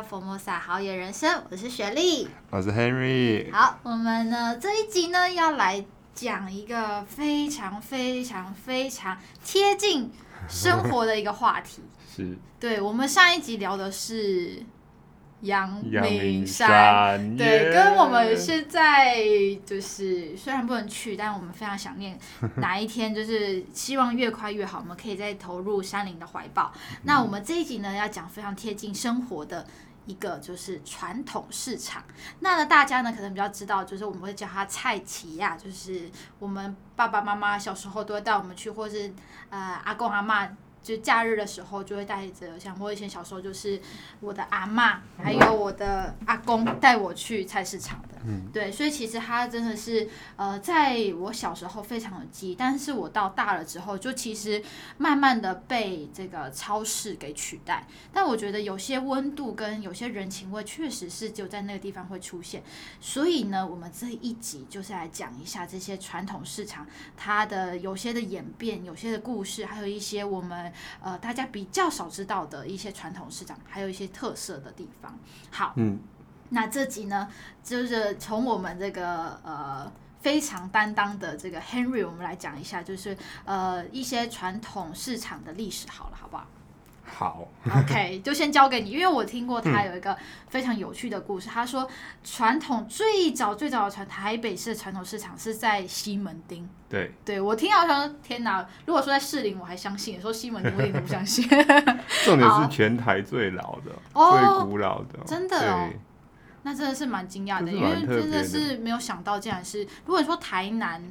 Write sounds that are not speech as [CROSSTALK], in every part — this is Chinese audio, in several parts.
到佛摩萨好野人生，我是雪莉，我是 Henry。好，我们呢这一集呢要来讲一个非常非常非常贴近生活的一个话题。[LAUGHS] 是，对，我们上一集聊的是。阳明，明山，对，跟我们现在就是虽然不能去，但我们非常想念 [LAUGHS] 哪一天，就是希望越快越好，我们可以再投入山林的怀抱。那我们这一集呢，要讲非常贴近生活的一个，就是传统市场。那呢，大家呢可能比较知道，就是我们会叫它菜市呀，就是我们爸爸妈妈小时候都会带我们去，或是呃阿公阿嬷。就假日的时候，就会带着像我以前小时候，就是我的阿嬷还有我的阿公带我去菜市场的。嗯，对，所以其实它真的是呃，在我小时候非常有记忆，但是我到大了之后，就其实慢慢的被这个超市给取代。但我觉得有些温度跟有些人情味，确实是就在那个地方会出现。所以呢，我们这一集就是来讲一下这些传统市场它的有些的演变，有些的故事，还有一些我们呃大家比较少知道的一些传统市场，还有一些特色的地方。好，嗯。那这集呢，就是从我们这个呃非常担当的这个 Henry，我们来讲一下，就是呃一些传统市场的历史，好了，好不好？好，OK，[LAUGHS] 就先交给你，因为我听过他有一个非常有趣的故事。嗯、他说，传统最早最早的传台北市的传统市场是在西门町。对，对我听到他说，天哪！如果说在士林，我还相信；说西门町，我一点都不相信。[LAUGHS] 重点是全台最老的、哦、最古老的，真的哦。那真的是蛮惊讶的，因为真的是没有想到，竟然是如果说台南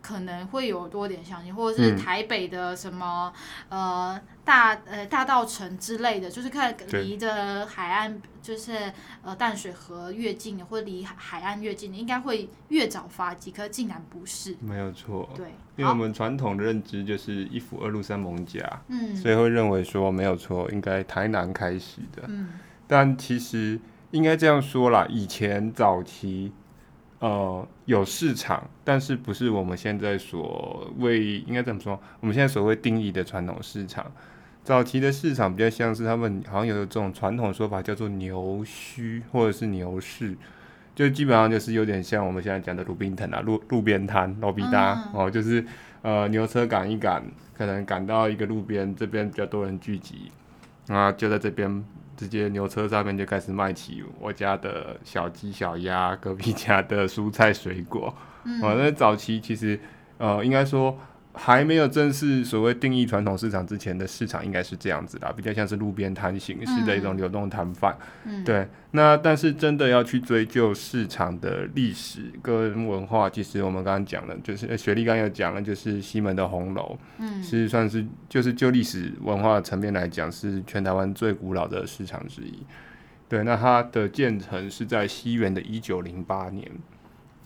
可能会有多点相信，或者是台北的什么、嗯、呃大呃大道城之类的，就是看离着海岸，就是呃淡水河越近，或者离海岸越近，应该会越早发迹，可是竟然不是，没有错，对，因为我们传统的认知就是一府二路三艋舺，嗯，所以会认为说没有错，应该台南开始的，嗯，但其实。应该这样说啦，以前早期，呃，有市场，但是不是我们现在所谓应该怎么说？我们现在所谓定义的传统市场，早期的市场比较像是他们好像有这种传统说法叫做牛墟或者是牛市，就基本上就是有点像我们现在讲的路边摊啊，路路边摊、路边摊哦，就是呃牛车赶一赶，可能赶到一个路边，这边比较多人聚集，啊，就在这边。直接牛车上面就开始卖起我家的小鸡小鸭，隔壁家的蔬菜水果。嗯，那早期其实呃，应该说。还没有正式所谓定义传统市场之前的市场应该是这样子的，比较像是路边摊形式的一种流动摊贩。嗯，对。那但是真的要去追究市场的历史跟文化，其实我们刚刚讲了，就是雪莉刚刚有讲了，就是西门的红楼，嗯，是算是就是就历史文化层面来讲，是全台湾最古老的市场之一。对，那它的建成是在西元的一九零八年。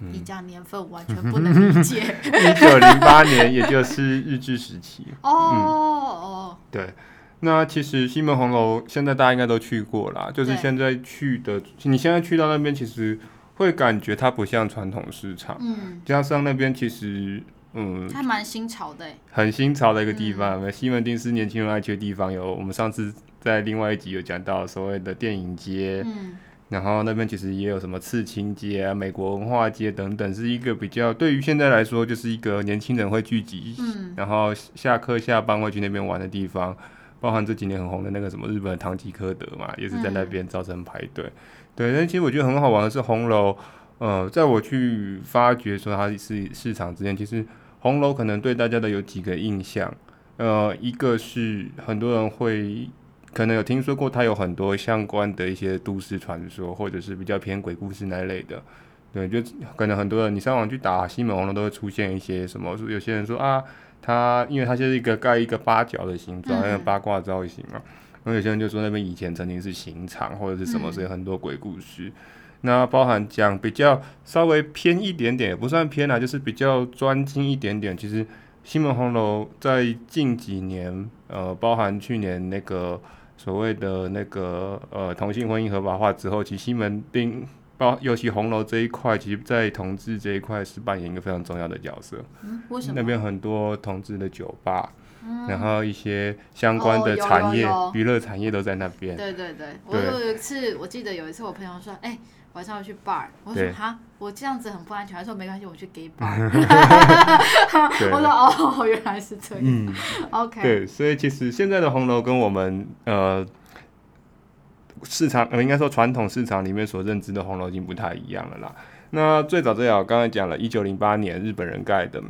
你讲年份完全不能理解。一九零八年，也就是日治时期。[LAUGHS] 哦哦，对。那其实西门红楼现在大家应该都去过啦，就是现在去的，你现在去到那边，其实会感觉它不像传统市场。嗯。加上那边其实，嗯，还蛮新潮的。很新潮的一个地方，嗯、西门町是年轻人爱去的地方。有我们上次在另外一集有讲到所谓的电影街。嗯。然后那边其实也有什么刺青街啊、美国文化街等等，是一个比较对于现在来说就是一个年轻人会聚集，嗯，然后下课下班会去那边玩的地方，包含这几年很红的那个什么日本的唐吉诃德嘛，也是在那边造成排队。嗯、对，但其实我觉得很好玩的是红楼，呃，在我去发掘说它是市场之前，其实红楼可能对大家的有几个印象，呃，一个是很多人会。可能有听说过，它有很多相关的一些都市传说，或者是比较偏鬼故事那一类的。对，就可能很多人你上网去打西门红楼，都会出现一些什么。有些人说啊，它因为它就是一个盖一个八角的形状，那个八卦造型嘛。然后有些人就说那边以前曾经是刑场或者是什么，所以很多鬼故事。那包含讲比较稍微偏一点点，也不算偏啊，就是比较专精一点点。其实西门红楼在近几年，呃，包含去年那个。所谓的那个呃同性婚姻合法化之后，其实西门町包尤其红楼这一块，其实在同志这一块是扮演一个非常重要的角色。嗯，为什么？那边很多同志的酒吧，嗯，然后一些相关的产业、娱乐产业都在那边。对对对，我有一次，我记得有一次我朋友说，哎、欸，晚上要去 bar，我说哈，我这样子很不安全，他说没关系，我去 gay bar。[LAUGHS] [LAUGHS] 我说哦，[LAUGHS] 原来是这样。嗯，OK。对，所以其实现在的红楼跟我们呃市场呃应该说传统市场里面所认知的红楼已经不太一样了啦。那最早最早刚才讲了，一九零八年日本人盖的，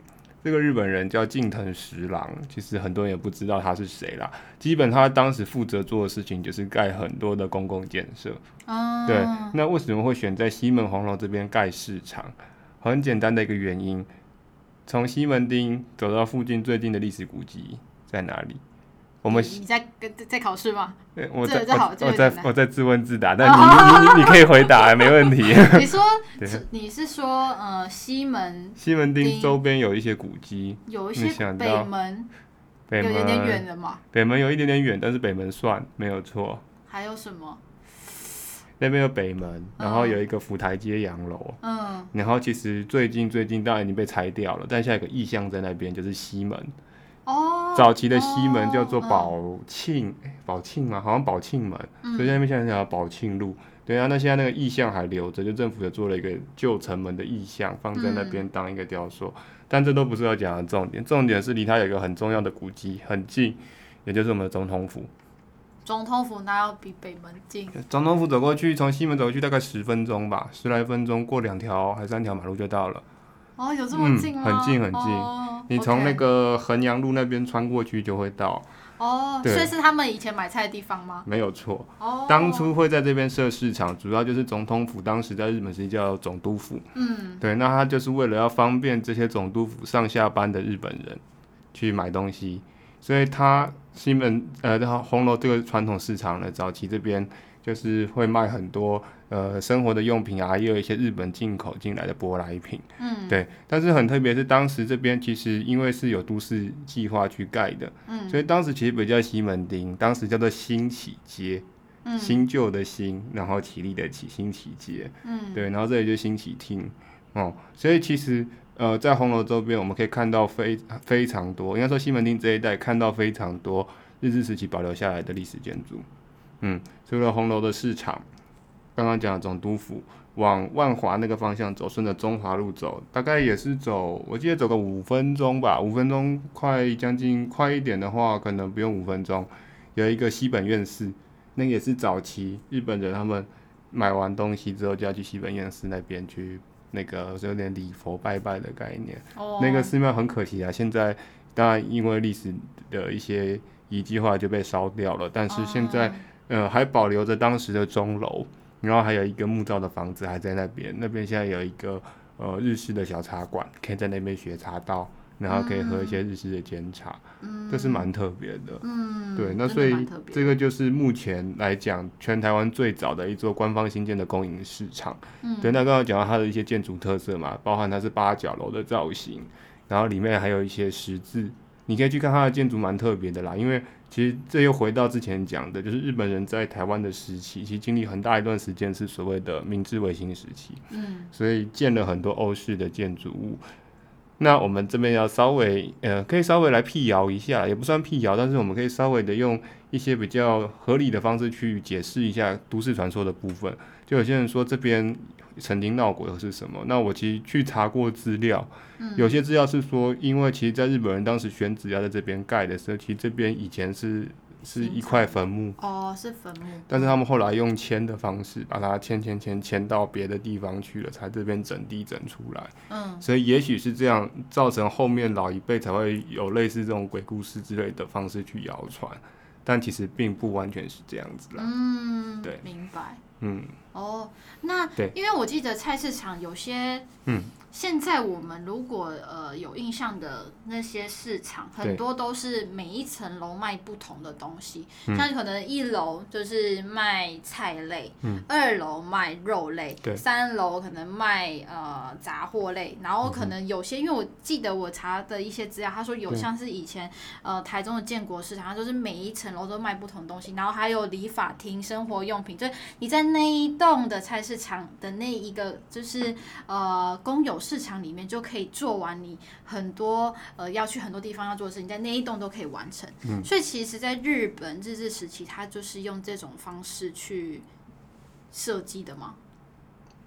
这个日本人叫近藤十郎，其实很多人也不知道他是谁啦。基本他当时负责做的事情就是盖很多的公共建设。哦。对，那为什么会选在西门红楼这边盖市场？很简单的一个原因，从西门町走到附近最近的历史古迹在哪里？我们你在在考试吗？我在我在我在我在自问自答，[LAUGHS] 但你你你你可以回答，没问题。[LAUGHS] 你说，[LAUGHS] 你是说呃西门西门町周边有一些古迹，有一些北门，北门有点远的嘛？北门有一点点远，但是北门算没有错。还有什么？那边有北门，然后有一个府台街洋楼，嗯，然后其实最近最近当然已经被拆掉了，但现在有个意向在那边，就是西门。哦，早期的西门叫做宝庆，宝庆嘛，好像宝庆门，嗯、所以那边现在叫宝庆路。对啊，那现在那个意象还留着，就政府也做了一个旧城门的意象，放在那边当一个雕塑。嗯、但这都不是要讲的重点，重点是离它有一个很重要的古迹很近，也就是我们的总统府。总统府哪有比北门近？总统府走过去，从西门走过去大概十分钟吧，十来分钟，过两条还三条马路就到了。哦，有这么近吗？嗯、很近很近。哦你从那个衡阳路那边穿过去就会到哦，所以是他们以前买菜的地方吗？没有错，哦，当初会在这边设市场，主要就是总统府当时在日本是叫总督府，嗯，对，那他就是为了要方便这些总督府上下班的日本人去买东西，所以他西门呃红楼这个传统市场呢，早期这边。就是会卖很多呃生活的用品啊，也有一些日本进口进来的舶来品，嗯，对。但是很特别是当时这边其实因为是有都市计划去盖的，嗯，所以当时其实不叫西门町，当时叫做新起街，嗯，新旧的新，然后起立的起，新起街，嗯，对。然后这里就新起厅，哦，所以其实呃在红楼周边我们可以看到非非常多，应该说西门町这一带看到非常多日治时期保留下来的历史建筑。嗯，除了红楼的市场，刚刚讲的总督府，往万华那个方向走，顺着中华路走，大概也是走，我记得走个五分钟吧，五分钟快将近快一点的话，可能不用五分钟。有一个西本院寺，那个也是早期日本人他们买完东西之后就要去西本院寺那边去，那个有点礼佛拜拜的概念。哦。那个寺庙很可惜啊，现在当然因为历史的一些遗迹化就被烧掉了，但是现在。呃，还保留着当时的钟楼，然后还有一个木造的房子还在那边。那边现在有一个呃日式的小茶馆，可以在那边学茶道，然后可以喝一些日式的煎茶，嗯、这是蛮特别的。嗯，对，那所以这个就是目前来讲全台湾最早的一座官方新建的公营市场。嗯，对，那刚刚讲到它的一些建筑特色嘛，包含它是八角楼的造型，然后里面还有一些十字，你可以去看它的建筑，蛮特别的啦，因为。其实这又回到之前讲的，就是日本人在台湾的时期，其实经历很大一段时间是所谓的明治维新时期，嗯，所以建了很多欧式的建筑物。那我们这边要稍微呃，可以稍微来辟谣一下，也不算辟谣，但是我们可以稍微的用一些比较合理的方式去解释一下都市传说的部分。就有些人说这边。曾经闹过的是什么？那我其实去查过资料，嗯、有些资料是说，因为其实，在日本人当时选址要在这边盖的时候，其实这边以前是是一块坟墓哦，是坟墓。但是他们后来用迁的方式，把它迁迁迁迁到别的地方去了，才这边整地整出来。嗯，所以也许是这样，造成后面老一辈才会有类似这种鬼故事之类的方式去谣传，但其实并不完全是这样子啦。嗯，对，明白。嗯，哦，那因为我记得菜市场有些，嗯。现在我们如果呃有印象的那些市场，很多都是每一层楼卖不同的东西，嗯、像可能一楼就是卖菜类，嗯、二楼卖肉类，三楼可能卖呃杂货类，然后可能有些，因为我记得我查的一些资料，他说有像是以前呃台中的建国市场，它就是每一层楼都卖不同东西，然后还有理发厅、生活用品，就你在那一栋的菜市场的那一个就是呃公有。市场里面就可以做完你很多呃要去很多地方要做的事情，在那一栋都可以完成。嗯，所以其实，在日本日治时期，它就是用这种方式去设计的吗？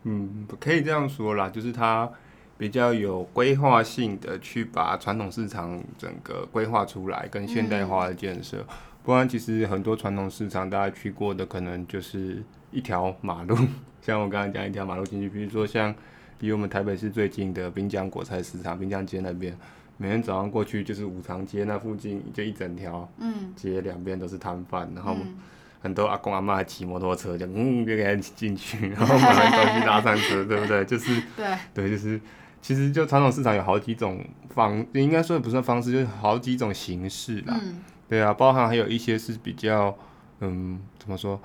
嗯，可以这样说啦，就是它比较有规划性的去把传统市场整个规划出来，跟现代化的建设。嗯、不然，其实很多传统市场大家去过的，可能就是一条马路，[LAUGHS] 像我刚刚讲一条马路进去，比如说像离我们台北市最近的滨江果菜市场，滨江街那边，每天早上过去就是五常街那附近，就一整条街两边都是摊贩，然后。嗯很多阿公阿妈还骑摩托车，就嗯，就给人进去，然后买完东西搭上车，对不对？就是对对，就是其实就传统市场有好几种方，应该说不算方式，就是好几种形式啦。嗯、对啊，包含还有一些是比较嗯，怎么说？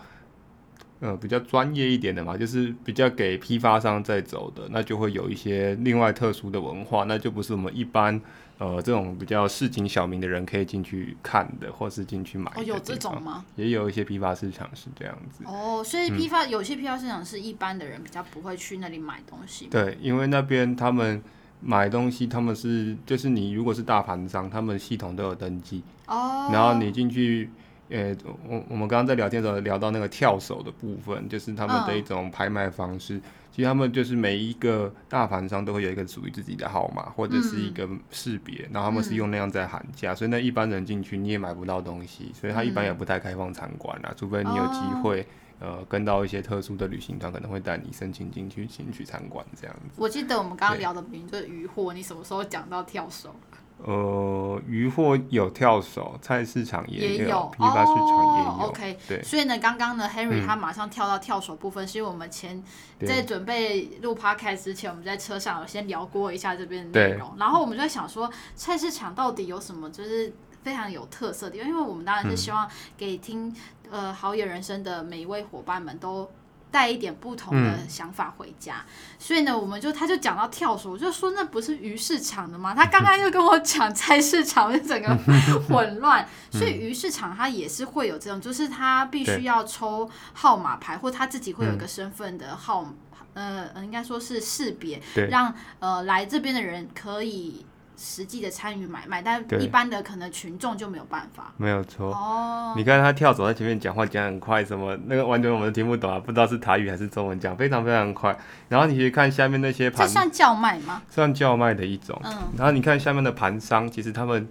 呃，比较专业一点的嘛，就是比较给批发商在走的，那就会有一些另外特殊的文化，那就不是我们一般。呃，这种比较市井小民的人可以进去看的，或是进去买的。哦，有这种吗？也有一些批发市场是这样子。哦，所以批发、嗯、有些批发市场是一般的人比较不会去那里买东西。对，因为那边他们买东西，他们是就是你如果是大盘商，他们系统都有登记。哦。然后你进去，呃，我我们刚刚在聊天的时候聊到那个跳手的部分，就是他们的一种拍卖方式。嗯其实他们就是每一个大盘商都会有一个属于自己的号码或者是一个识别，嗯、然后他们是用那样在喊价，嗯、所以那一般人进去你也买不到东西，所以他一般也不太开放参观啦，嗯、除非你有机会，哦、呃，跟到一些特殊的旅行团可能会带你申请进去进去参观这样子。我记得我们刚刚聊的名就是渔获，你什么时候讲到跳手？呃，渔货有跳手，菜市场也有，也有批发市场也有。哦、OK，对。所以呢，刚刚呢，Henry 他马上跳到跳手部分，嗯、是因为我们前在准备录 Podcast 之前，我们在车上有先聊过一下这边的内容，然后我们就在想说，菜市场到底有什么就是非常有特色的？因为我们当然是希望给听、嗯、呃好野人生的每一位伙伴们都。带一点不同的想法回家，嗯、所以呢，我们就他就讲到跳手，我就说那不是鱼市场的吗？他刚刚又跟我讲菜市场，就整个混乱。[LAUGHS] 所以鱼市场它也是会有这种，就是他必须要抽号码牌，或他自己会有一个身份的号，嗯、呃，应该说是识别，让呃来这边的人可以。实际的参与买卖，但一般的可能群众就没有办法。没有错哦，你看他跳走在前面讲话讲很快，什么那个完全我们都听不懂啊，不知道是台语还是中文讲，非常非常快。然后你去看下面那些盘，这算叫卖吗？算叫卖的一种。嗯，然后你看下面的盘商，其实他们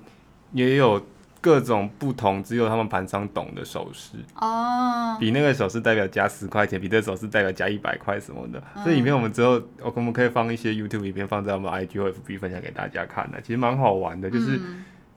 也有。各种不同，只有他们盘商懂的手势哦，oh. 比那个手势代表加十块钱，比这个手势代表加一百块什么的。这里面我们之后，我们可以放一些 YouTube 影片放在我们 IG 或 FB 分享给大家看的，其实蛮好玩的。就是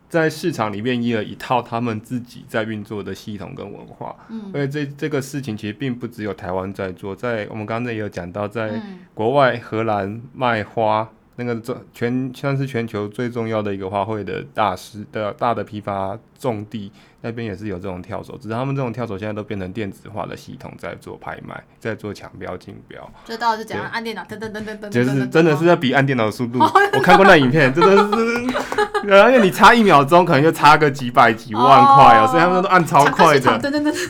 在市场里面也有一套他们自己在运作的系统跟文化，嗯，而且这这个事情其实并不只有台湾在做，在我们刚才也有讲到，在国外荷兰卖花。那个这全算是全球最重要的一个花卉的大师的大的批发种地那边也是有这种跳手，只是他们这种跳手现在都变成电子化的系统在做拍卖，在做抢标竞标。这倒是讲按电脑噔噔噔噔噔，就是真的是在比按电脑的速度。[LAUGHS] 我看过那影片，真的是，然后因为你差一秒钟，可能就差个几百几万块哦，所以他们都按超快的。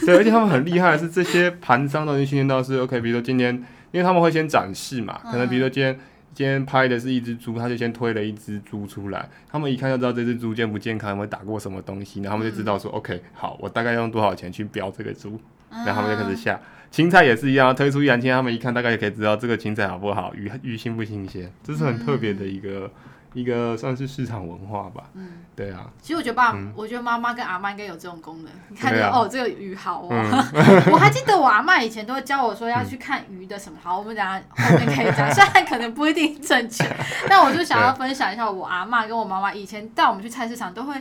对，而且他们很厉害的是这些盘商都已经训练到是 OK，比如说今天，因为他们会先展示嘛，可能比如说今天。今天拍的是一只猪，他就先推了一只猪出来，他们一看就知道这只猪健不健康，有没有打过什么东西，然后他们就知道说、嗯、，OK，好，我大概要用多少钱去标这个猪，然后他们就开始下。青菜也是一样，推出一两千，他们一看大概也可以知道这个青菜好不好，鱼鱼新不新鲜，这是很特别的一个。嗯一个算是市场文化吧，嗯，对啊。其实我觉得爸，嗯、我觉得妈妈跟阿妈应该有这种功能。你看，啊、哦，这个鱼好哦。嗯、[LAUGHS] 我还记得我阿妈以前都会教我说要去看鱼的什么。好，我们等下后面可以讲，虽然可能不一定正确，[LAUGHS] 但我就想要分享一下我阿妈跟我妈妈以前带我们去菜市场都会。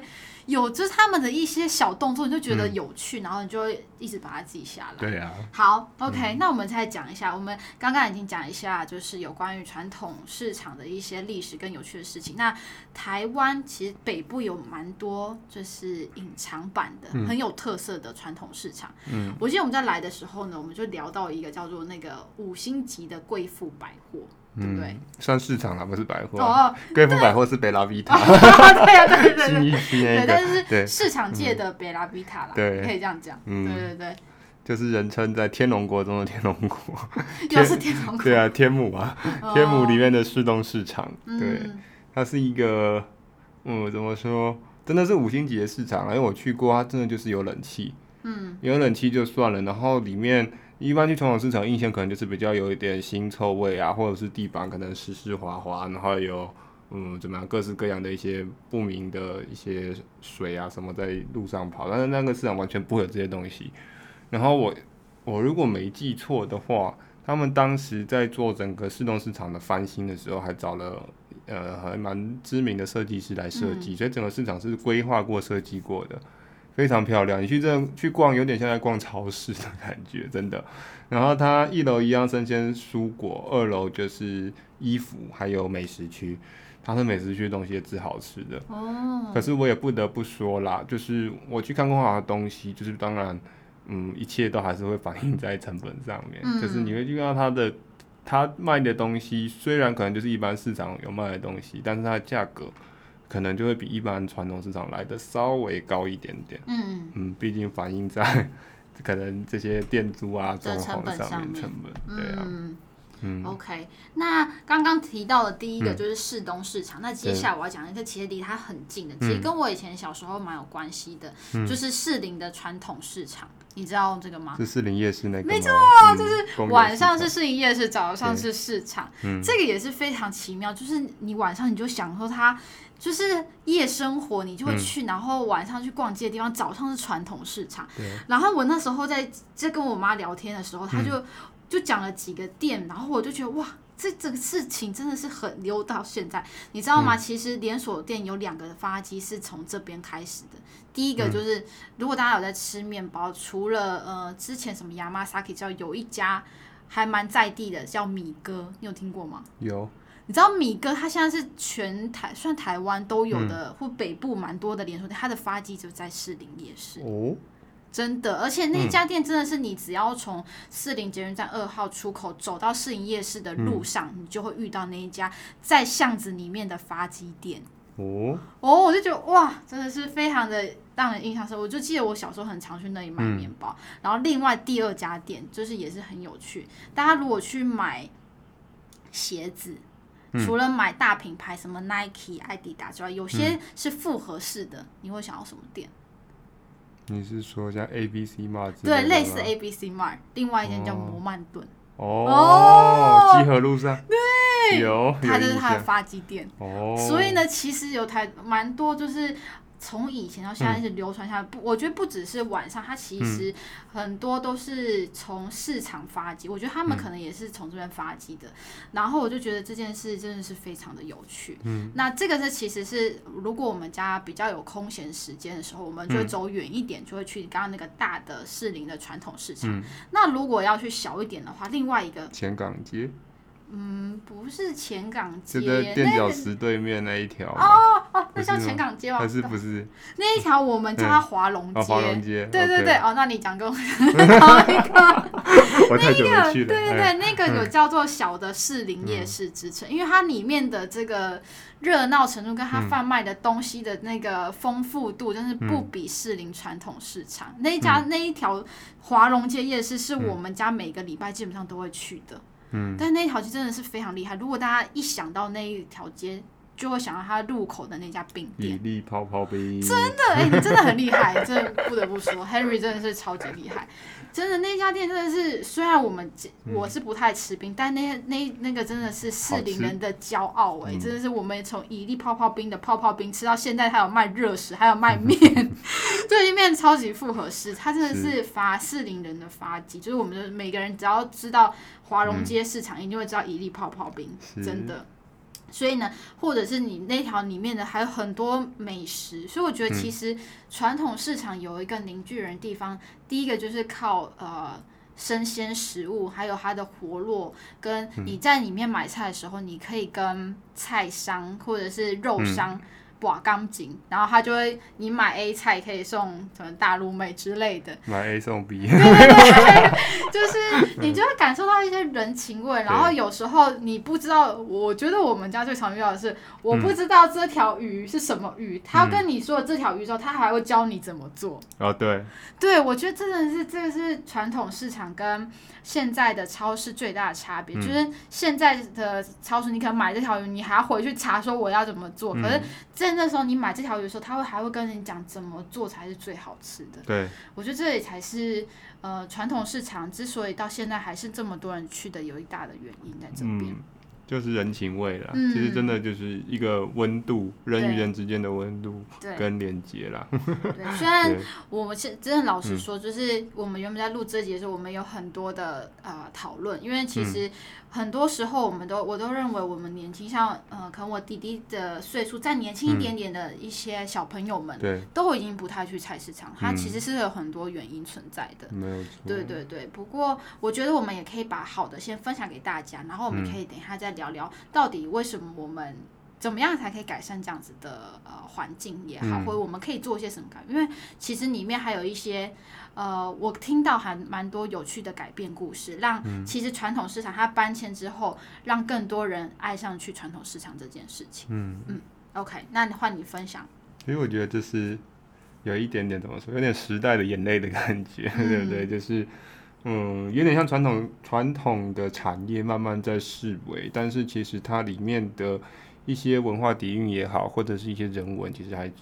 有，就是他们的一些小动作，你就觉得有趣，嗯、然后你就会一直把它记下来。对啊。好，OK，、嗯、那我们再讲一下，我们刚刚已经讲一下，就是有关于传统市场的一些历史跟有趣的事情。那台湾其实北部有蛮多，就是隐藏版的、嗯、很有特色的传统市场。嗯。我记得我们在来的时候呢，我们就聊到一个叫做那个五星级的贵妇百货。对不对？算市场啦，不是百货。哦，贵妇百货是贝拉维塔。对啊，[LAUGHS] 对对对。对，但是是市场界的贝拉维塔啦。对，可以这样讲。嗯，对对对。就是人称在天龙国中的天龙国，[LAUGHS] 又是天龙国，[LAUGHS] 对啊，天母啊，哦、天母里面的市东市场，对，嗯、它是一个，嗯，怎么说，真的是五星级的市场，因为我去过，它真的就是有冷气，嗯，有冷气就算了，然后里面一般去传统市场印象可能就是比较有一点腥臭味啊，或者是地板可能湿湿滑滑，然后有。嗯，怎么样？各式各样的一些不明的一些水啊，什么在路上跑，但是那个市场完全不会有这些东西。然后我我如果没记错的话，他们当时在做整个市东市场的翻新的时候，还找了呃还蛮知名的设计师来设计，嗯、所以整个市场是规划过、设计过的，非常漂亮。你去这去逛，有点像在逛超市的感觉，真的。[LAUGHS] 然后它一楼一样生鲜蔬果，二楼就是衣服还有美食区。它的美食区的东西也是好吃的哦，可是我也不得不说啦，就是我去看过它的东西，就是当然，嗯，一切都还是会反映在成本上面，嗯、就是你会遇到它的，它卖的东西虽然可能就是一般市场有卖的东西，但是它的价格可能就会比一般传统市场来的稍微高一点点，嗯嗯，毕竟反映在可能这些店租啊、装潢上面成本，成本对啊。嗯。嗯，OK，那刚刚提到的第一个就是市东市场，嗯、那接下来我要讲一个其实离它很近的，对其实跟我以前小时候蛮有关系的，嗯、就是士林的传统市场，你知道这个吗？是士林夜市那个？没错，就是晚上是士林夜市，早上是市场，嗯、这个也是非常奇妙，就是你晚上你就想说它就是夜生活，你就会去，嗯、然后晚上去逛街的地方，早上是传统市场，对然后我那时候在在跟我妈聊天的时候，她就。嗯就讲了几个店，然后我就觉得哇，这这个事情真的是很溜到现在，你知道吗？嗯、其实连锁店有两个发迹是从这边开始的。第一个就是，嗯、如果大家有在吃面包，除了呃之前什么 Yamasaki 之外，有一家还蛮在地的叫米哥，你有听过吗？有。你知道米哥他现在是全台算台湾都有的，嗯、或北部蛮多的连锁店，他的发迹就在士林夜市。哦。真的，而且那家店真的是你只要从士林捷运站二号出口走到士林夜市的路上，嗯、你就会遇到那一家在巷子里面的发迹店。哦哦，我就觉得哇，真的是非常的让人印象深刻。我就记得我小时候很常去那里买面包。嗯、然后另外第二家店就是也是很有趣，大家如果去买鞋子，嗯、除了买大品牌什么 Nike、艾迪达之外，有些是复合式的，你会想要什么店？你是说像 A B C Mart？对，类似 A B C Mart，另外一间叫摩曼顿。哦，集合路上。对，有，它就是它的发迹店。哦，所以呢，其实有台蛮多，就是。从以前到现在一直流传下来，不、嗯，我觉得不只是晚上，它其实很多都是从市场发迹。嗯、我觉得他们可能也是从这边发迹的。嗯、然后我就觉得这件事真的是非常的有趣。嗯，那这个是其实是如果我们家比较有空闲时间的时候，我们就会走远一点，就会去刚刚那个大的士林的传统市场。嗯、那如果要去小一点的话，另外一个前港街。嗯，不是前港街，就在垫脚石对面那一条。哦哦，那叫前港街吗？还是不是？那一条我们叫它华龙街。华龙街。对对对，哦，那你讲给我 [LAUGHS] 同一个。我太久没去了。对对对，那个有叫做小的士林夜市之称，因为它里面的这个热闹程度跟它贩卖的东西的那个丰富度，真是不比士林传统市场。那一家那一条华龙街夜市是我们家每个礼拜基本上都会去的。嗯，但那一条街真的是非常厉害。如果大家一想到那一条街，就会想到它入口的那家饼店。以利泡泡冰。真的，哎、欸，你真的很厉害，[LAUGHS] 真的不得不说，Henry 真的是超级厉害。真的，那家店真的是，虽然我们我是不太吃冰，嗯、但那那那个真的是士林人的骄傲哎、欸，真的是我们从以利泡泡冰的泡泡冰吃到现在，还有卖热食，还有卖面，这一面超级复合式，它真的是。发士林人的发迹，就是我们的每个人只要知道华龙街市场，一定会知道一粒泡泡冰，真的。所以呢，或者是你那条里面的还有很多美食，所以我觉得其实传统市场有一个凝聚人的地方，嗯、第一个就是靠呃生鲜食物，还有它的活络，跟你在里面买菜的时候，你可以跟菜商或者是肉商刮钢筋，然后他就会你买 A 菜可以送什么大陆妹之类的，买 A 送 B，对对对，[LAUGHS] 就是你就会感受到一些人情味。然后有时候你不知道，我觉得我们家最常遇到的是，我不知道这条鱼是什么鱼，嗯、他跟你说了这条鱼之后，他还会教你怎么做。哦，对，对，我觉得真的是这个是传统市场跟现在的超市最大的差别，嗯、就是现在的超市你可能买这条鱼，你还要回去查说我要怎么做，嗯、可是在那时候你买这条鱼的时候，他会还会跟你讲怎么做才是最好吃的。对，我觉得这里才是呃传统市场之所以到现在还是这么多人去的有一大的原因在这边。嗯就是人情味啦，嗯、其实真的就是一个温度，人与人之间的温度跟连接啦。[LAUGHS] 对，虽然我们是真的老实说，就是我们原本在录这集的时候，我们有很多的呃讨论，因为其实。嗯很多时候，我们都我都认为我们年轻，像呃，可能我弟弟的岁数再年轻一点点的一些小朋友们，嗯、都已经不太去菜市场。它其实是有很多原因存在的。没有错。对对对。不过，我觉得我们也可以把好的先分享给大家，然后我们可以等一下再聊聊，到底为什么我们怎么样才可以改善这样子的呃环境也好，嗯、或者我们可以做一些什么改变？因为其实里面还有一些。呃，我听到还蛮多有趣的改变故事，让其实传统市场它搬迁之后，让更多人爱上去传统市场这件事情。嗯嗯，OK，那换你分享。其实我觉得这是有一点点怎么说，有点时代的眼泪的感觉，嗯、[LAUGHS] 对不对？就是嗯，有点像传统传统的产业慢慢在式微，但是其实它里面的一些文化底蕴也好，或者是一些人文，其实还是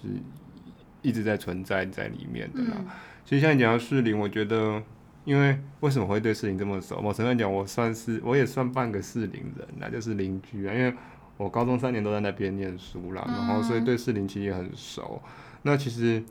一直在存在在里面的啦。嗯其实像你讲到士林，我觉得，因为为什么会对士林这么熟？我承认讲，我算是我也算半个士林人，啦就是邻居啊。因为我高中三年都在那边念书啦，然后所以对士林其实也很熟。那其实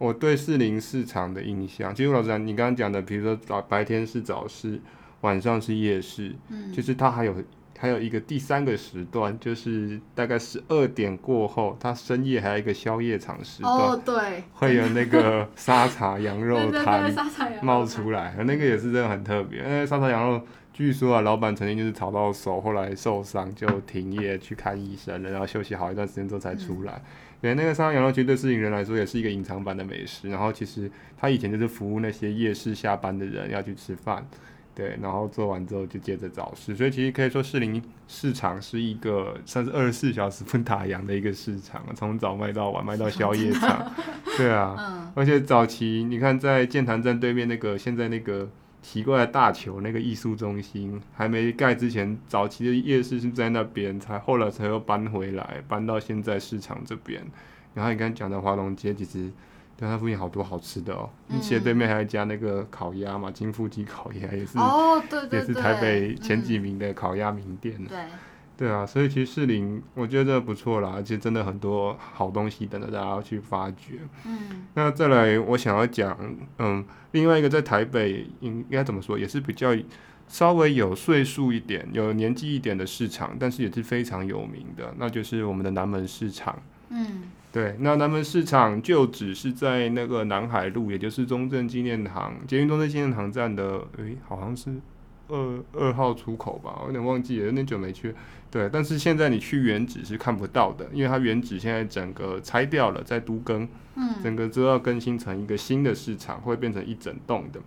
我对士林市场的印象，其实老实讲，你刚刚讲的，比如说早白天是早市，晚上是夜市，就是它还有。还有一个第三个时段，就是大概十二点过后，它深夜还有一个宵夜场时段，哦，对，会有那个沙茶羊肉摊冒出来，那个也是真的很特别。因为沙茶羊肉，据说啊，老板曾经就是炒到手，后来受伤就停业去看医生了，然后休息好一段时间之后才出来。对，那个沙茶羊肉其实对士林人来说也是一个隐藏版的美食。然后其实他以前就是服务那些夜市下班的人要去吃饭。对，然后做完之后就接着早市，所以其实可以说士林市场是一个算是二十四小时不打烊的一个市场，从早卖到晚，卖到宵夜场。对啊，嗯、而且早期你看在建潭站对面那个现在那个奇怪的大球那个艺术中心还没盖之前，早期的夜市是在那边，才后来才又搬回来，搬到现在市场这边。然后你刚才讲的华龙街其实。对，它附近好多好吃的哦，你斜对面还有一家那个烤鸭嘛，金富基烤鸭也是，哦，对对对，也是台北前几名的烤鸭名店。对，对啊，所以其实士林我觉得不错啦，而且真的很多好东西等着大家去发掘。嗯，那再来我想要讲，嗯，另外一个在台北应应该怎么说，也是比较稍微有岁数一点、有年纪一点的市场，但是也是非常有名的，那就是我们的南门市场。嗯。对，那南门市场就只是在那个南海路，也就是中正纪念堂、捷运中正纪念堂站的，诶，好像是二二号出口吧，我有点忘记了，有点久没去。对，但是现在你去原址是看不到的，因为它原址现在整个拆掉了，在都更，嗯，整个都要更新成一个新的市场，会变成一整栋的。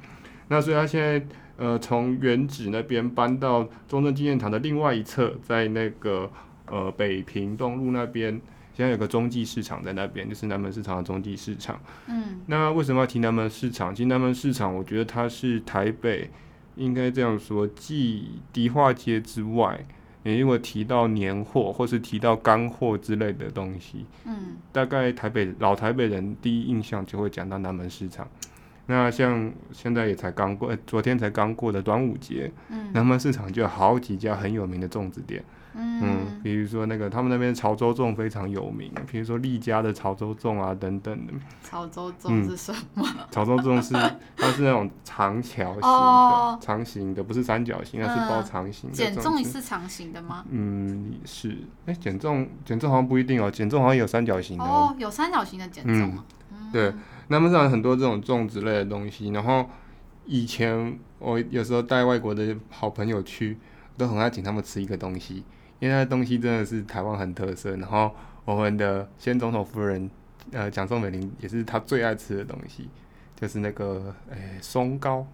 那所以它现在呃从原址那边搬到中正纪念堂的另外一侧，在那个呃北平东路那边。现在有个中继市场在那边，就是南门市场的中继市场。嗯，那为什么要提南门市场？其实南门市场，我觉得它是台北应该这样说，继迪化街之外，你如果提到年货或是提到干货之类的东西，嗯，大概台北老台北人第一印象就会讲到南门市场。那像现在也才刚过，昨天才刚过的端午节，嗯，南门市场就有好几家很有名的粽子店。嗯，比如说那个他们那边潮州粽非常有名，比如说丽家的潮州粽啊等等的。潮州粽是什么？嗯、[LAUGHS] 潮州粽是它是那种长条形的，哦、长形的，不是三角形，它是包长形的。碱粽也是长形的吗？嗯，是。哎、欸，碱粽碱粽好像不一定哦，减重好像有三角形的哦。有三角形的减重吗？嗯，对，那么上很多这种粽子类的东西，然后以前我有时候带外国的好朋友去，都很爱请他们吃一个东西。因为那东西真的是台湾很特色，然后我们的先总统夫人呃蒋宋美龄也是她最爱吃的东西，就是那个诶松糕。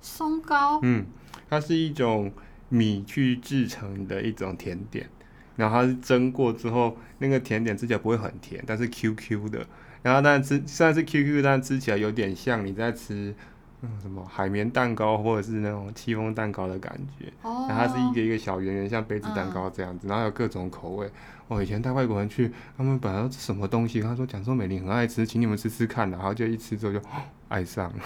松糕，嗯，它是一种米去制成的一种甜点，然后它是蒸过之后，那个甜点吃起来不会很甜，但是 Q Q 的，然后但吃虽然是 Q Q，但吃起来有点像你在吃。嗯，什么海绵蛋糕或者是那种戚风蛋糕的感觉，哦、然后它是一个一个小圆圆，像杯子蛋糕这样子，嗯、然后有各种口味。我以前带外国人去，他们本来吃什么东西，他说蒋宋美龄很爱吃，请你们吃吃看，然后就一吃之后就 [GASPS] 爱上了，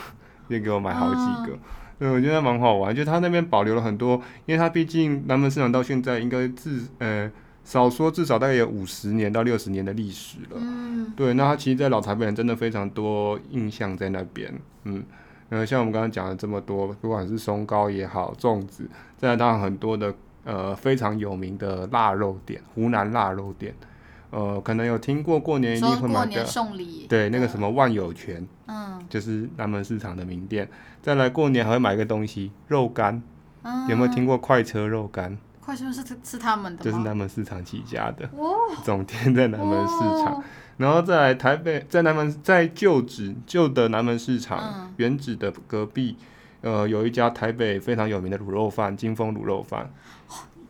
就给我买好几个。嗯，我觉得蛮好玩，就他那边保留了很多，因为他毕竟南门市场到现在应该至呃少说至少大概有五十年到六十年的历史了。嗯，对，那它其实，在老台北人真的非常多印象在那边，嗯。呃，像我们刚刚讲了这么多，不管是松糕也好，粽子，再来当然很多的呃非常有名的腊肉店，湖南腊肉店，呃，可能有听过过年一定会买的，送礼，对，那个什么万有全，嗯，就是南门市场的名店。再来过年还会买一个东西，肉干，嗯、有没有听过快车肉干？快车是是他们的，就是南门市场起家的，哦、总店在南门市场。哦然后在台北，在南门，在旧址旧的南门市场、嗯、原址的隔壁，呃，有一家台北非常有名的卤肉饭，金丰卤肉饭，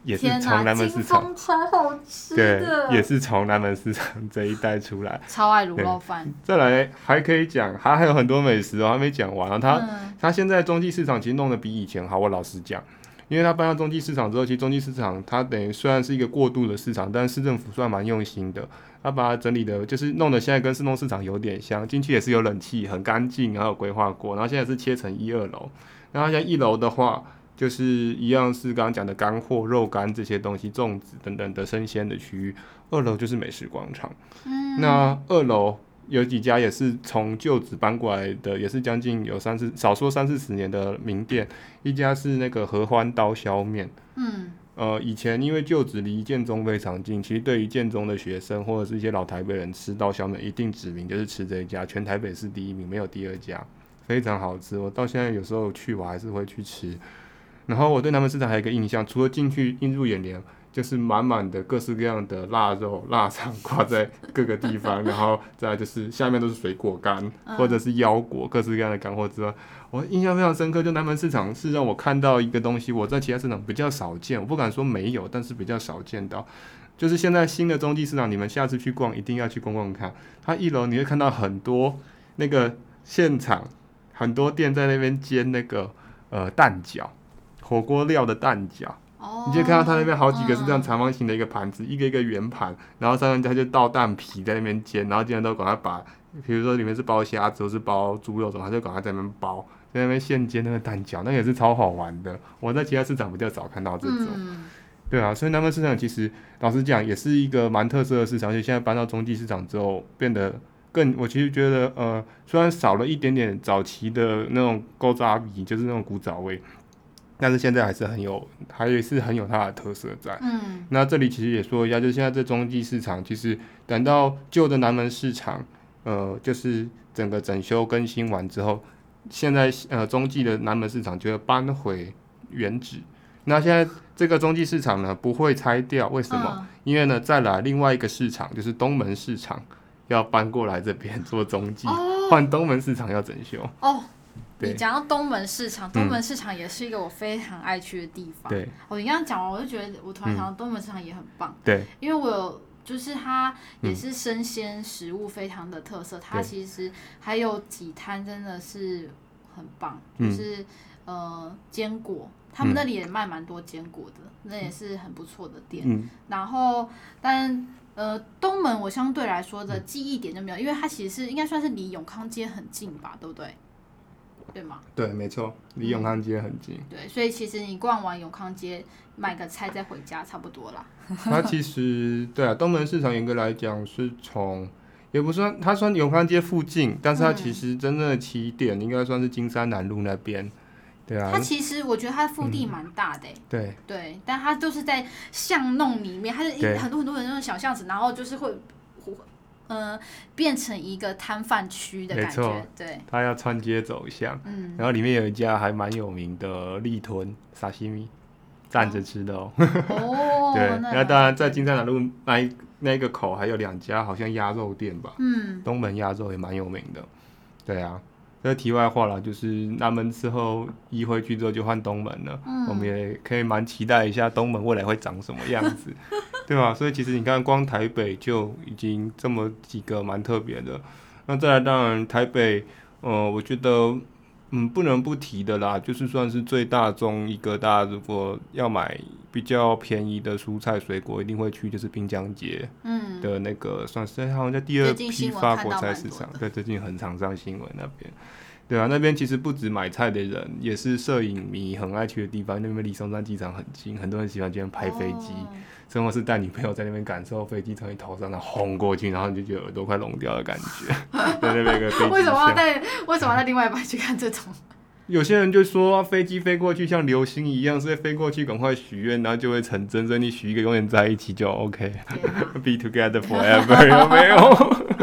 也是从南门市场，超好吃对，也是从南门市场这一带出来，超爱卤肉饭。再来还可以讲，还还有很多美食哦，还没讲完啊。他、嗯、他现在中继市场其实弄得比以前好，我老实讲。因为它搬到中继市场之后，其实中继市场它等于虽然是一个过渡的市场，但市政府算蛮用心的，它把它整理的，就是弄得现在跟市东市场有点像，进去也是有冷气，很干净，然后有规划过，然后现在是切成一二楼，然后像一楼的话，就是一样是刚刚讲的干货、肉干这些东西、粽子等等的生鲜的区域，二楼就是美食广场，嗯，那二楼。有几家也是从旧址搬过来的，也是将近有三四，少说三四十年的名店。一家是那个合欢刀削面，嗯，呃，以前因为旧址离建中非常近，其实对于建中的学生或者是一些老台北人吃刀削面，一定指名就是吃这一家，全台北市第一名，没有第二家，非常好吃。我到现在有时候去，我还是会去吃。然后我对南门市场还有一个印象，除了进去映入眼帘。就是满满的各式各样的腊肉、腊肠挂在各个地方，然后再就是下面都是水果干或者是腰果，各式各样的干货之外，我印象非常深刻。就南门市场是让我看到一个东西，我在其他市场比较少见，我不敢说没有，但是比较少见到。就是现在新的中继市场，你们下次去逛一定要去逛逛看。它一楼你会看到很多那个现场，很多店在那边煎那个呃蛋饺，火锅料的蛋饺。你就看到他那边好几个是这样长方形的一个盘子，嗯、一个一个圆盘，然后上面他就倒蛋皮在那边煎，然后经常都赶快把，比如说里面是包虾子或是包猪肉什么，他就赶快在那边包，在那边现煎那个蛋饺，那个、也是超好玩的。我在其他市场比较少看到这种，嗯、对啊，所以南门市场其实老实讲也是一个蛮特色的市场，而且现在搬到中继市场之后变得更，我其实觉得呃，虽然少了一点点早期的那种古早味，就是那种古早味。但是现在还是很有，还是很有它的特色在。嗯，那这里其实也说一下，就是现在这中继市场，其实等到旧的南门市场，呃，就是整个整修更新完之后，现在呃中继的南门市场就要搬回原址。那现在这个中继市场呢，不会拆掉，为什么？嗯、因为呢，再来另外一个市场，就是东门市场要搬过来这边做中继，换、哦、东门市场要整修。哦。对。你讲到东门市场，东门市场也是一个我非常爱去的地方。对，我你刚刚讲完，我就觉得我突然想到东门市场也很棒。对，因为我有就是它也是生鲜食物非常的特色，嗯、它其实还有几摊真的是很棒，对就是呃坚果，他们那里也卖蛮多坚果的，嗯、那也是很不错的店。嗯、然后但呃东门我相对来说的记忆点就没有，因为它其实是应该算是离永康街很近吧，对不对？对吗？对，没错，离永康街很近。嗯。对，所以其实你逛完永康街，买个菜再回家差不多啦。[LAUGHS] 它其实对啊，东门市场严格来讲是从，也不算它算永康街附近，但是它其实真正的起点应该算是金山南路那边。对啊。它其实我觉得它的腹地蛮大的。嗯。对。对，但它都是在巷弄里面，它是一很多很多的那种小巷子，然后就是会。呃，变成一个摊贩区的感觉，对，它要穿街走巷，嗯，然后里面有一家还蛮有名的立屯沙西米，站着吃的哦，哦，[LAUGHS] 对，那当然在金山南路那一那个口还有两家好像鸭肉店吧，嗯，东门鸭肉也蛮有名的，对啊。这题外话了，就是南门之后移回去之后就换东门了，嗯、我们也可以蛮期待一下东门未来会长什么样子，[LAUGHS] 对吧？所以其实你看，光台北就已经这么几个蛮特别的。那再来，当然台北，呃，我觉得，嗯，不能不提的啦，就是算是最大宗一个，大家如果要买比较便宜的蔬菜水果，一定会去就是滨江街，嗯，的那个算是好像在第二批发国菜市场，对，最近很常上新闻那边。对啊，那边其实不止买菜的人，也是摄影迷很爱去的地方。那边离松山机场很近，很多人喜欢这边拍飞机，甚至、oh. 是带女朋友在那边感受飞机从你头上那轰过去，然后你就觉得耳朵快聋掉的感觉。[LAUGHS] 在那边一个飞机。为什么要带？为什么要带另外一半去看这种？有些人就说飞机飞过去像流星一样，所以飞过去赶快许愿，然后就会成真。所以你许一个永远在一起就 OK，Be [LAUGHS] together forever，有没有？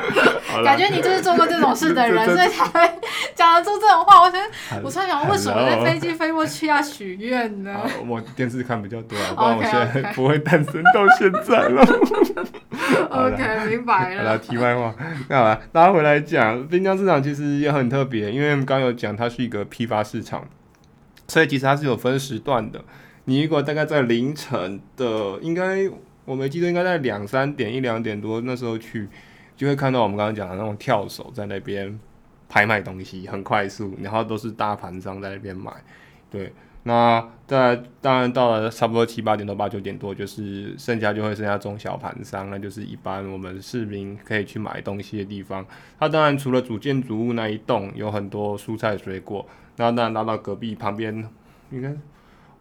感觉你就是做过这种事的人，[LAUGHS] 所以才会讲得出这种话。我想，我突然想，为什么在飞机飞过去要许愿呢？我电视看比较多，[LAUGHS] 不然我现在不会诞生到现在了。[LAUGHS] OK，明白了。好了，题外话，那好了，拉回来讲，滨江市场其实也很特别，因为我们刚有讲它是一个批发市场，所以其实它是有分时段的。你如果大概在凌晨的，应该我没记得，应该在两三点、一两点多那时候去。就会看到我们刚刚讲的那种跳手在那边拍卖东西，很快速，然后都是大盘商在那边买。对，那在当然到了差不多七八点到八九点多，就是剩下就会剩下中小盘商，那就是一般我们市民可以去买东西的地方。它当然除了主建筑物那一栋有很多蔬菜水果，然后当然拉到隔壁旁边应该。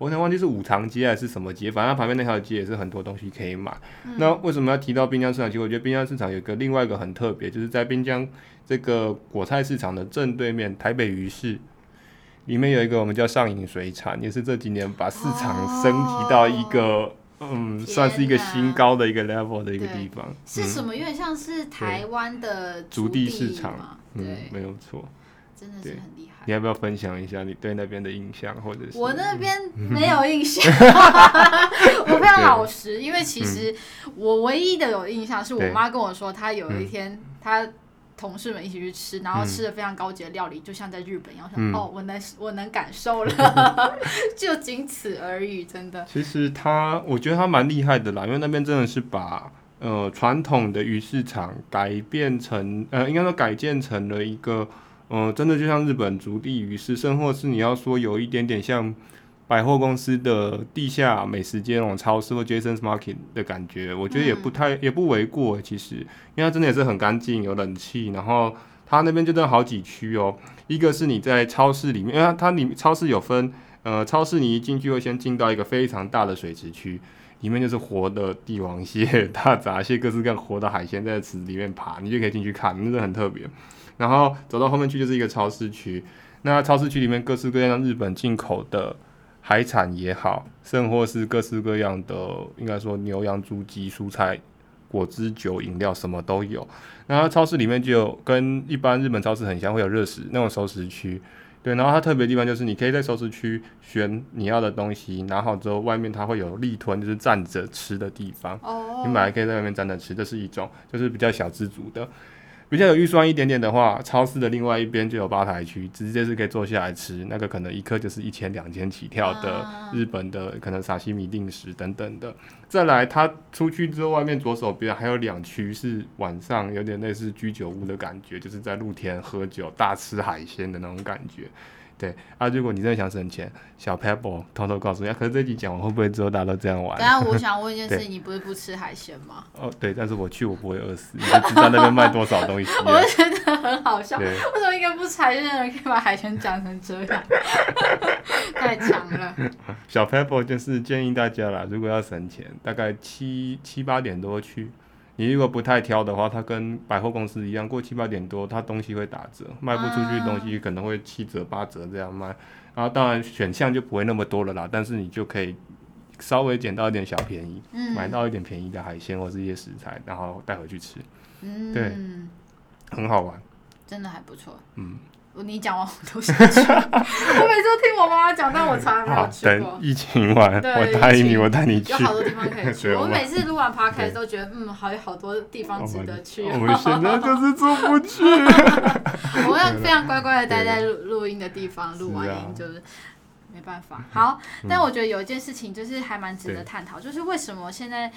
我想忘记是五常街还是什么街，反正旁边那条街也是很多东西可以买。嗯、那为什么要提到滨江市场？其实我觉得滨江市场有个另外一个很特别，就是在滨江这个果菜市场的正对面，台北鱼市里面有一个我们叫上影水产，也是这几年把市场升级到一个、哦、嗯，算是一个新高的一个 level 的一个地方。是什么？有点像是台湾的竹地市场，嗯，对没有错。真的是很厉害。你要不要分享一下你对那边的印象，或者是我那边没有印象，[LAUGHS] 我非常老实，因为其实我唯一的有印象是我妈跟我说，她有一天她同事们一起去吃，然后吃的非常高级的料理，就像在日本一样。嗯、哦，我能我能感受了，[LAUGHS] 就仅此而已，真的。其实他，我觉得他蛮厉害的啦，因为那边真的是把呃传统的鱼市场改变成呃，应该说改建成了一个。嗯，真的就像日本足地鱼市，甚或是你要说有一点点像百货公司的地下美食街那种超市或 Jason's Market 的感觉，我觉得也不太、嗯、也不为过。其实，因为它真的也是很干净，有冷气，然后它那边就真的好几区哦。一个是你在超市里面，因为它它里超市有分，呃，超市你一进去会先进到一个非常大的水池区，里面就是活的帝王蟹、[LAUGHS] 大闸蟹、各式各样活的海鲜在池里面爬，你就可以进去看，那个很特别。然后走到后面去就是一个超市区，那超市区里面各式各样日本进口的海产也好，甚或是各式各样的，应该说牛羊猪鸡蔬菜、果汁酒、饮料什么都有。然后超市里面就有跟一般日本超市很像，会有热食那种熟食区，对。然后它特别的地方就是你可以在熟食区选你要的东西，拿好之后外面它会有立吞，就是站着吃的地方。哦。你买来可以在外面站着吃，这是一种，就是比较小资族的。比较有预算一点点的话，超市的另外一边就有吧台区，直接是可以坐下来吃。那个可能一客就是一千两千起跳的日本的，可能沙西米定食等等的。再来，它出去之后，外面左手边还有两区是晚上有点类似居酒屋的感觉，就是在露天喝酒、大吃海鲜的那种感觉。对啊，如果你真的想省钱，小 Pebble 偷偷告诉你，啊可是这集讲完会不会之后大家都这样玩？等下我想问一件事，[LAUGHS] 你不是不吃海鲜吗？哦，对，但是我去我不会饿死，你就知道那边卖多少东西。[LAUGHS] 我觉得很好笑，对为什么一个不吃海鲜的人可以把海鲜讲成这样？[LAUGHS] 太强了。小 Pebble 就是建议大家啦，如果要省钱，大概七七八点多去。你如果不太挑的话，它跟百货公司一样，过七八点多，它东西会打折，卖不出去的东西可能会七折八折这样卖。然后当然选项就不会那么多了啦，但是你就可以稍微捡到一点小便宜，嗯、买到一点便宜的海鲜或是一些食材，然后带回去吃。嗯，对，很好玩，真的还不错。嗯，你讲完我都想去。[LAUGHS] 我每次都听我妈妈讲，但我从来没有去过。等疫情完，我答应你，我带你去。有好多地方可以去。[LAUGHS] 我每次录完 podcast 都觉得，嗯，还有好多地方值得去。我们现在就是出不去。[LAUGHS] 我们要非常乖乖的待在录录音的地方，录完音就是没办法。好，但我觉得有一件事情就是还蛮值得探讨，就是为什么现在。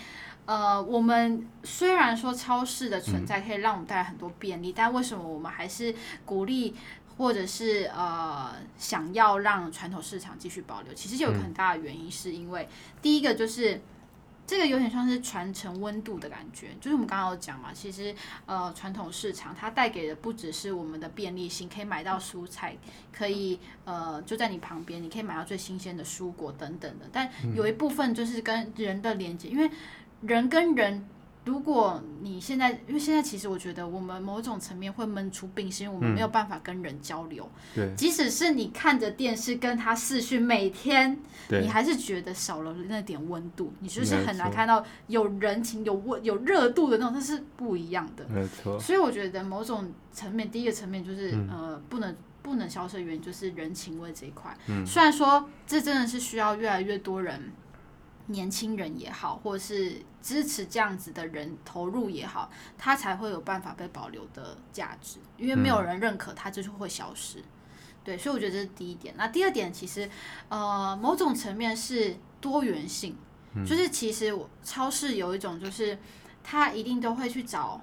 呃，我们虽然说超市的存在可以让我们带来很多便利，嗯、但为什么我们还是鼓励或者是呃想要让传统市场继续保留？其实有个很大的原因，是因为、嗯、第一个就是这个有点像是传承温度的感觉，就是我们刚刚有讲嘛，其实呃传统市场它带给的不只是我们的便利性，可以买到蔬菜，可以呃就在你旁边，你可以买到最新鲜的蔬果等等的，但有一部分就是跟人的连接，因为。人跟人，如果你现在，因为现在其实我觉得我们某种层面会闷出病，是因为我们没有办法跟人交流。对，即使是你看着电视跟他视讯，每天，你还是觉得少了那点温度，你就是很难看到有人情、有温、有热度的那种，那是不一样的。没错。所以我觉得某种层面，第一个层面就是呃，不能不能消失的原因就是人情味这一块。嗯。虽然说这真的是需要越来越多人。年轻人也好，或是支持这样子的人投入也好，他才会有办法被保留的价值。因为没有人认可，它就是会消失。嗯、对，所以我觉得这是第一点。那第二点，其实呃，某种层面是多元性，嗯、就是其实我超市有一种，就是他一定都会去找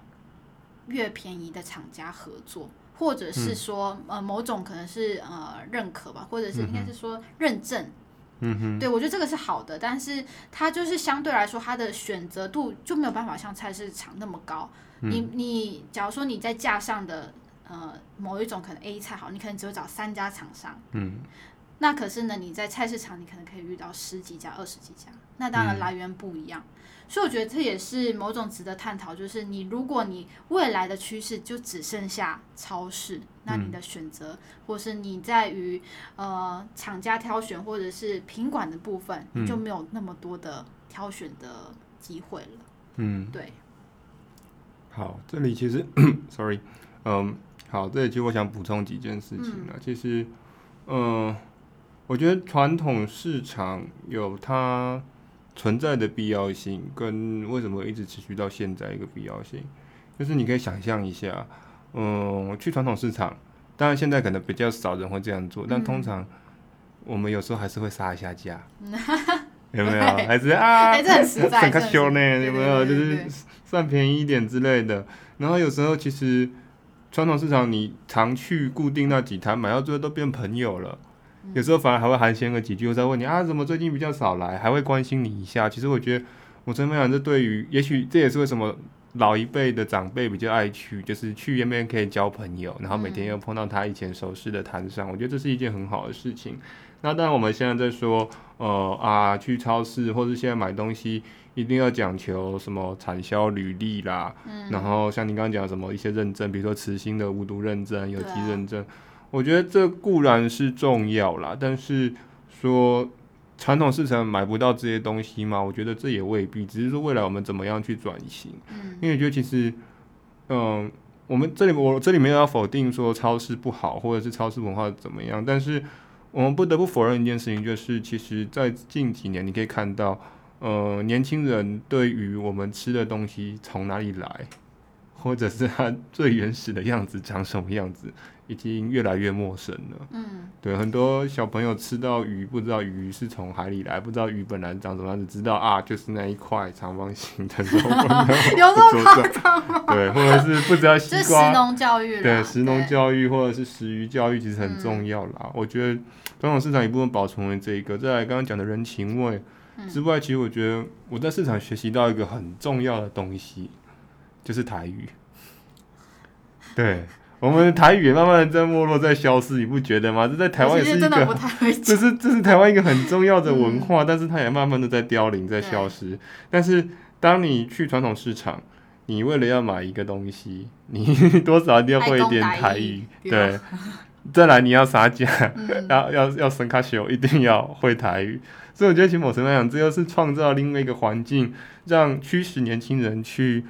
越便宜的厂家合作，或者是说、嗯、呃某种可能是呃认可吧，或者是应该是说认证。嗯哼，对，我觉得这个是好的，但是它就是相对来说，它的选择度就没有办法像菜市场那么高。嗯、你你，假如说你在架上的呃某一种可能 A 菜好，你可能只有找三家厂商，嗯，那可是呢，你在菜市场你可能可以遇到十几家、二十几家，那当然来源不一样。嗯所以我觉得这也是某种值得探讨，就是你如果你未来的趋势就只剩下超市，那你的选择，或是你在于呃厂家挑选或者是品管的部分，你就没有那么多的挑选的机会了。嗯，对。好，这里其实，sorry，嗯，好，这里其实我想补充几件事情呢。其实，嗯，我觉得传统市场有它。存在的必要性跟为什么一直持续到现在一个必要性，就是你可以想象一下，嗯，去传统市场，当然现在可能比较少人会这样做，但通常我们有时候还是会杀一下价，[LAUGHS] 有没有？还是啊，[LAUGHS] 还是很实在，很秀呢，有没有？就是算便宜一点之类的。然后有时候其实传统市场你常去固定那几摊，买到最后都变朋友了。有时候反而还会寒暄个几句，我再问你啊，怎么最近比较少来？还会关心你一下。其实我觉得，我真分享这对于，也许这也是为什么老一辈的长辈比较爱去，就是去那边可以交朋友，然后每天又碰到他以前熟识的摊上，我觉得这是一件很好的事情。那当然我们现在在说，呃啊，去超市或是现在买东西，一定要讲求什么产销履历啦，嗯然后像你刚刚讲什么一些认证，比如说慈心的无毒认证、有机认证。我觉得这固然是重要啦，但是说传统市场买不到这些东西嘛？我觉得这也未必，只是说未来我们怎么样去转型。嗯，因为我觉得其实，嗯，我们这里我这里没有要否定说超市不好，或者是超市文化怎么样，但是我们不得不否认一件事情，就是其实在近几年你可以看到，呃，年轻人对于我们吃的东西从哪里来，或者是它最原始的样子长什么样子。已经越来越陌生了。嗯，对，很多小朋友吃到鱼，不知道鱼是从海里来，不知道鱼本来长什么样子，知道啊，就是那一块长方形的肉。[LAUGHS] 有这么夸张吗？对，或者是不知道西瓜。食农教育。对，食农教育或者是食鱼教育其实很重要啦。嗯、我觉得传统市场一部分保存了这一个，再来刚刚讲的人情味之外，其实我觉得我在市场学习到一个很重要的东西，就是台语。对。我们台语也慢慢的在没落，在消失，你不觉得吗？这在台湾也是一个，[LAUGHS] 这是这是台湾一个很重要的文化，嗯、但是它也慢慢的在凋零，在消失。但是当你去传统市场，你为了要买一个东西，你 [LAUGHS] 多少一定要会一点台语，对。再来你要杀价，嗯、要要要生卡修，一定要会台语。所以我觉得，其实某程度来讲，这又是创造另外一个环境，让驱使年轻人去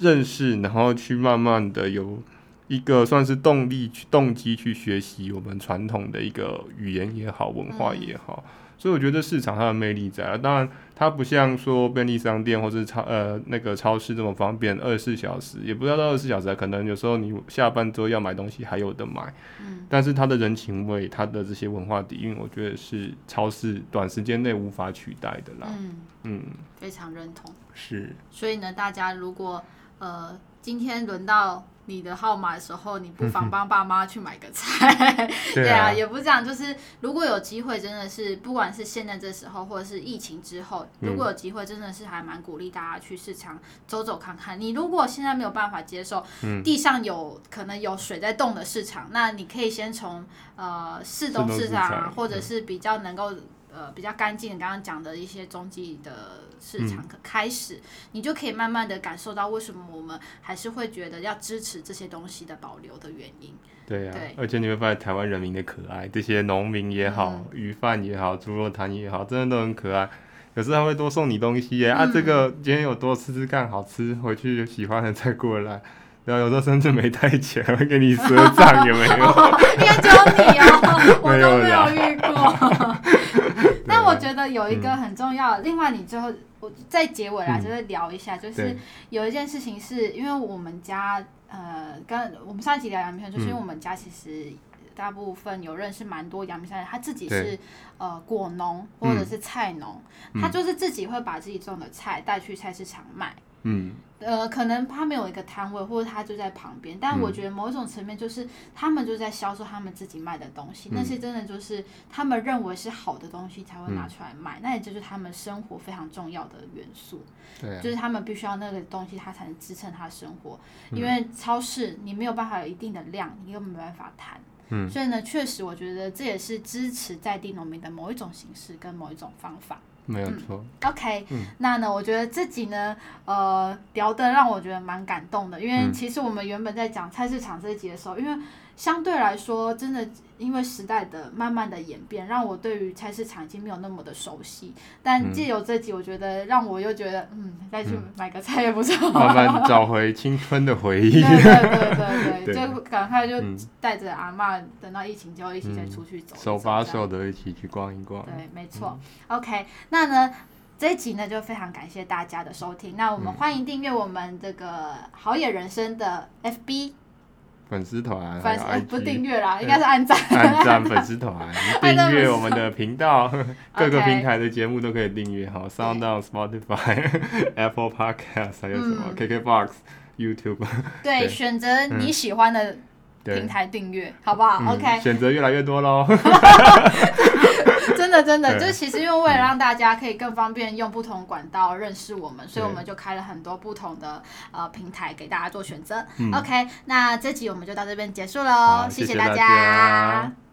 认识，然后去慢慢的有。一个算是动力去动机去学习我们传统的一个语言也好，文化也好。嗯所以我觉得市场它的魅力在啊，当然它不像说便利商店或是超呃那个超市这么方便，二十四小时也不要到二十四小时，可能有时候你下班之后要买东西还有的买。嗯。但是它的人情味，它的这些文化底蕴，我觉得是超市短时间内无法取代的啦。嗯嗯，非常认同。是。所以呢，大家如果呃今天轮到。你的号码的时候，你不妨帮爸妈去买个菜，对啊，也不是这样，就是如果有机会，真的是不管是现在这时候，或者是疫情之后，如果有机会，真的是还蛮鼓励大家去市场走走看看。你如果现在没有办法接受，地上有可能有水在动的市场，那你可以先从呃市东市场，或者是比较能够。呃，比较干净，刚刚讲的一些中继的市场可开始，嗯，你就可以慢慢的感受到为什么我们还是会觉得要支持这些东西的保留的原因。对啊，对，而且你会发现台湾人民的可爱，这些农民也好，鱼、嗯、贩也好，猪肉摊也好，真的都很可爱。有时候还会多送你东西耶，嗯、啊，这个今天有多吃吃看，好吃，回去喜欢的再过来。然后有时候甚至没带钱，会给你赊账，[LAUGHS] 有没有？应该只有你哦，[LAUGHS] 我都没有遇过。但我觉得有一个很重要，另外你最后我在结尾啦，就是聊一下，就是有一件事情是因为我们家呃，跟我们上一集聊杨明山，就是因为我们家其实大部分有认识蛮多阳明山人，他自己是呃果农或者是菜农，他就是自己会把自己种的菜带去菜市场卖。嗯，呃，可能他没有一个摊位，或者他就在旁边，但我觉得某一种层面就是他们就在销售他们自己卖的东西，嗯，那些真的就是他们认为是好的东西才会拿出来卖，嗯，那也就是他们生活非常重要的元素。对啊，就是他们必须要那个东西，它才能支撑他生活，因为超市你没有办法有一定的量，你根本没办法谈。嗯，所以呢，确实我觉得这也是支持在地农民的某一种形式跟某一种方法。没有错、嗯。OK，、嗯、那呢，我觉得自己呢，呃，聊的让我觉得蛮感动的，因为其实我们原本在讲菜市场这一集的时候，因为。相对来说，真的因为时代的慢慢的演变，让我对于菜市场已经没有那么的熟悉。但借由这集，我觉得让我又觉得，嗯，再去买个菜也不错。慢慢 [LAUGHS] 找回青春的回忆。对对对对，对就赶快就带着阿嬷，等到疫情之后一起再出去走，手把手的一起去逛一逛。对，没错。嗯、OK，那呢这一集呢就非常感谢大家的收听。那我们欢迎订阅我们这个好野人生的 FB。粉丝团，粉丝不订阅啦，应该是按赞。按赞粉丝团，[LAUGHS] 订阅我们的频道，[LAUGHS] 各个平台的节目都可以订阅。好，SoundOn、Spotify、[LAUGHS] Apple Podcast，还有什么、嗯、KKBox、YouTube。对，选择你喜欢的平台订阅，好不好、嗯、？OK。选择越来越多喽。真的真的，就其实因为为了让大家可以更方便用不同管道认识我们，所以我们就开了很多不同的呃平台给大家做选择。OK，那这集我们就到这边结束喽，谢谢大家。谢谢大家。